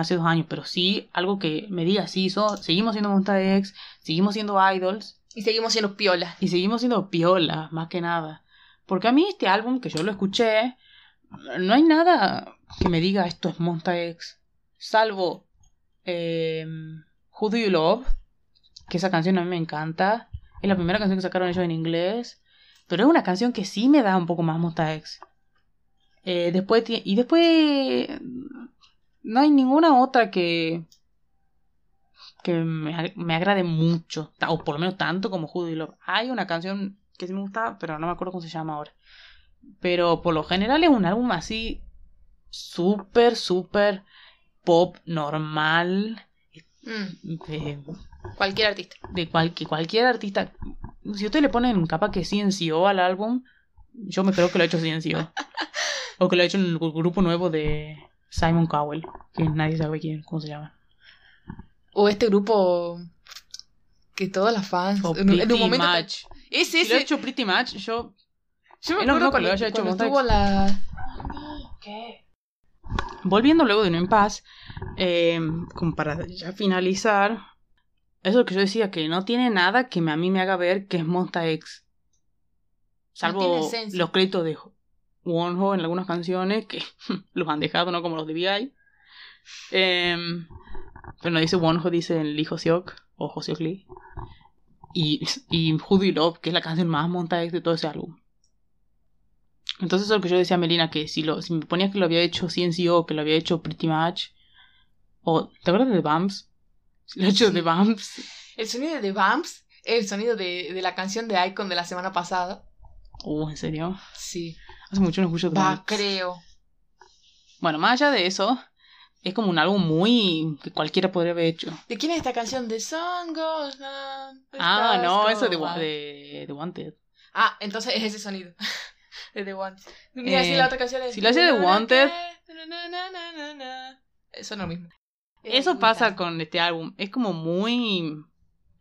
hace dos años, pero sí algo que me diga, sí, so- seguimos siendo Monta X, seguimos siendo idols Y seguimos siendo piolas. y seguimos siendo piola, más que nada. Porque a mí este álbum, que yo lo escuché, no hay nada que me diga esto es Monsta X. Salvo eh, Who Do You Love, que esa canción a mí me encanta. Es la primera canción que sacaron ellos en inglés. Pero es una canción que sí me da un poco más Monsta X. Eh, después y después no hay ninguna otra que que me, me agrade mucho, o por lo menos tanto como You Love. Hay una canción que sí me gusta, pero no me acuerdo cómo se llama ahora. Pero por lo general es un álbum así súper, súper pop normal Mm. de, Cualquier artista. de cual- que cualquier artista. Si ustedes le ponen capaz que CNCO al álbum, yo me creo que lo ha hecho CNCO. o que lo ha hecho en el grupo nuevo de Simon Cowell, que nadie sabe quién, cómo se llama. O este grupo que todas las fans. O en, un- en Pretty un momento. Much. Ese, ha ese. hecho Pretty Much, yo Yo me acuerdo cuando, lo haya hecho cuando la. Volviendo luego de No en Paz, eh, como para ya finalizar, eso es lo que yo decía, que no tiene nada que me- a mí me haga ver que es Monsta X. Salvo los créditos de Wonho en algunas canciones, que los han dejado, no como los de VI. Eh, pero no dice Wonho, dice el hijo Seok, o Joseok Lee. Y, y Who Do You Love, que es la canción más Monsta X de todo ese álbum. Entonces eso es lo que yo decía a Melina, que si, lo, si me ponía que lo había hecho CNCO, que lo había hecho Pretty Much, o ¿te acuerdas de The Bumps? Lo ha hecho Sí. The Bumps. El sonido de The Bumps. El sonido de, de la canción de Icon de la semana pasada. Uh, ¿en serio? Sí. Hace mucho no escucho Va, creo. Bueno, más allá de eso, es como un álbum muy... que cualquiera podría haber hecho. ¿De quién es esta canción? The Sun Goes On, Ah, no, eso de, de, de Wanted. Ah, entonces es ese sonido. de The Wanted. Mira, Eh, si la otra canción es. si lo hace The Wanted- Eso no es lo mismo. Eso Eh, pasa con este álbum. Es como muy...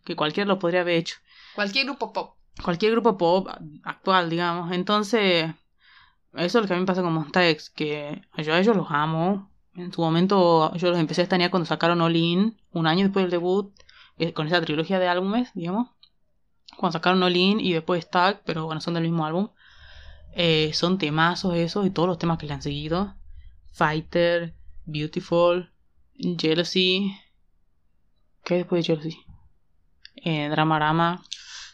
que cualquiera lo podría haber hecho. Cualquier grupo pop. cualquier grupo pop actual, digamos. Entonces, eso es lo que a mí me pasa con Monsta X, que yo a ellos los amo. En su momento yo los empecé a estanear cuando sacaron All In, un año después del debut, eh, con esa trilogía de álbumes, digamos. Cuando sacaron All In y después Stack, pero bueno, son del mismo álbum. Eh, son temazos esos y todos los temas que le han seguido. Fighter, Beautiful, Jealousy. ¿Qué después de Jealousy? Eh, Dramarama.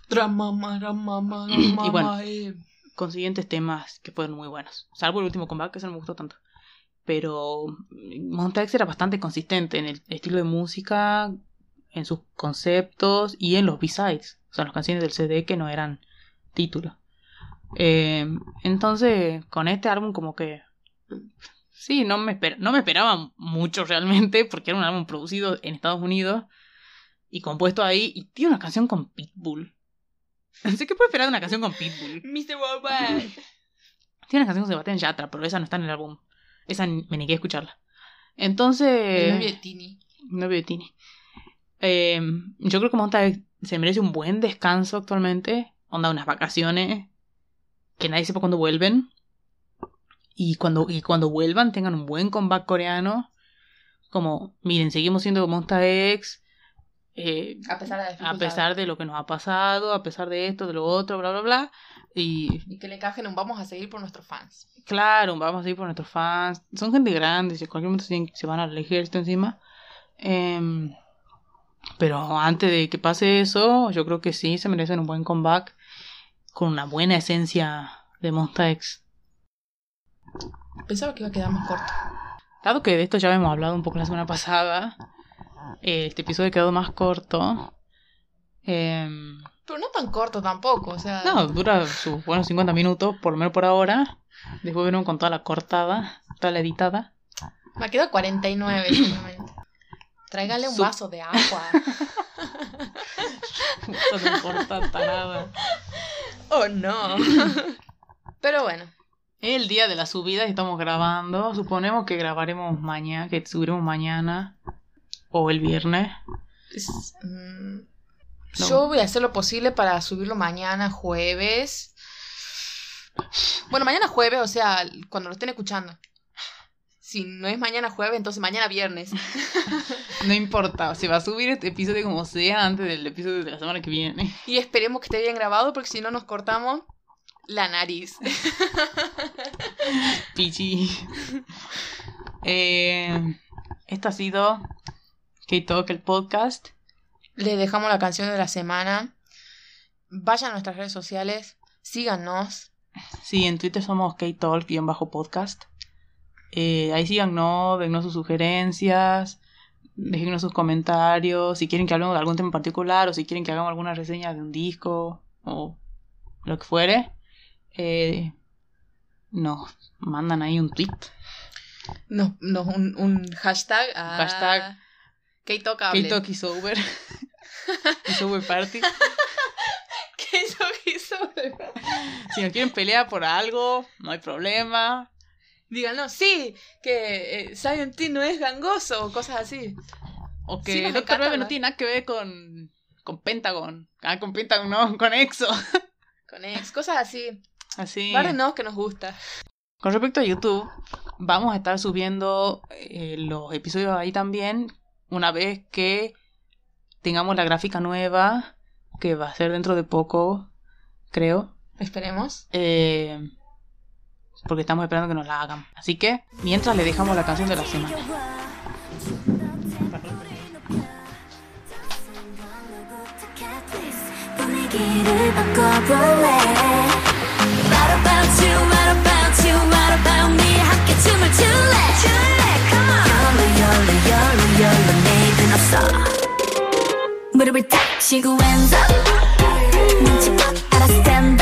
Drama, drama, drama, Y bueno, eh. Consiguientes temas que fueron muy buenos. Salvo el último comeback, que ese no me gustó tanto. Pero Monsta X era bastante consistente en el estilo de música, en sus conceptos y en los B-sides. O sea, las canciones del CD que no eran títulos. Eh, entonces, con este álbum como que... Sí, no me, no me esperaba mucho realmente, porque era un álbum producido en Estados Unidos y compuesto ahí, y tiene una canción con Pitbull. No sé qué puede esperar de una canción con Pitbull. Mr. Worldwide. Tiene una canción con Sebastián Yatra, pero esa no está en el álbum. Esa me negué a escucharla. Entonces... El novio de Tini. Novio de Tini. Eh, yo creo que Monta se merece un buen descanso actualmente. Onda, unas vacaciones. Que nadie sepa cuándo vuelven. Y cuando, y cuando vuelvan tengan un buen comeback coreano. Como, miren, seguimos siendo Monsta X. Eh, a, pesar de a pesar de lo que nos ha pasado, a pesar de esto, de lo otro, bla, bla, bla. Y, y que le encajen un vamos a seguir por nuestros fans. Claro, vamos a seguir por nuestros fans. Son gente grande, si en cualquier momento se van a elegir esto encima. Eh, pero antes de que pase eso, yo creo que sí se merecen un buen comeback con una buena esencia de Monsta X. Pensaba que iba a quedar más corto. Dado que de esto ya hemos hablado un poco la semana pasada, eh, este episodio ha quedado más corto. Em, pero no tan corto tampoco, o sea. No, dura sus buenos 50 minutos, por lo menos por ahora. Después venimos con toda la cortada, toda la editada. Me quedado 49 solamente. Tráigale un vaso de agua. Eso no importa nada. Oh no. Pero bueno. El día de la subida estamos grabando. Suponemos que grabaremos mañana, que subiremos mañana o el viernes. Mm, yo voy a hacer lo posible para subirlo mañana, jueves. Bueno, mañana jueves, o sea, cuando lo estén escuchando si no es mañana jueves, entonces mañana viernes. no importa, se va a subir este episodio como sea antes del episodio de la semana que viene. Y esperemos que esté bien grabado porque si no nos cortamos la nariz. Pichi. Eh, esto ha sido K-Talk, el podcast. Les dejamos la canción de la semana. Vayan a nuestras redes sociales, síganos. Sí, en Twitter somos K-Talk-podcast. Eh, ahí síganos, dennos sus sugerencias, déjenos sus comentarios, si quieren que hablemos de algún tema en particular o si quieren que hagamos alguna reseña de un disco o lo que fuere. Eh, nos mandan ahí un tweet. No, no un, un hashtag. Hashtag. Is over. is over party. Over. Si nos quieren pelear por algo, no hay problema no, sí, que eh, no es gangoso o cosas así. O que Doctor Web no tiene nada que ver con, con Pentagon. Ah, con Pentagon no, con EXO. Con EXO, cosas así. Así. no, que nos gusta. Con respecto a YouTube, vamos a estar subiendo eh, los episodios ahí también una vez que tengamos la gráfica nueva, que va a ser dentro de poco, creo. Esperemos. Eh, porque estamos esperando que nos la hagan. Así que, mientras le dejamos la canción de la semana. 없어. 무릎을 탁 치고 왼손 눈치껏 알아서 댄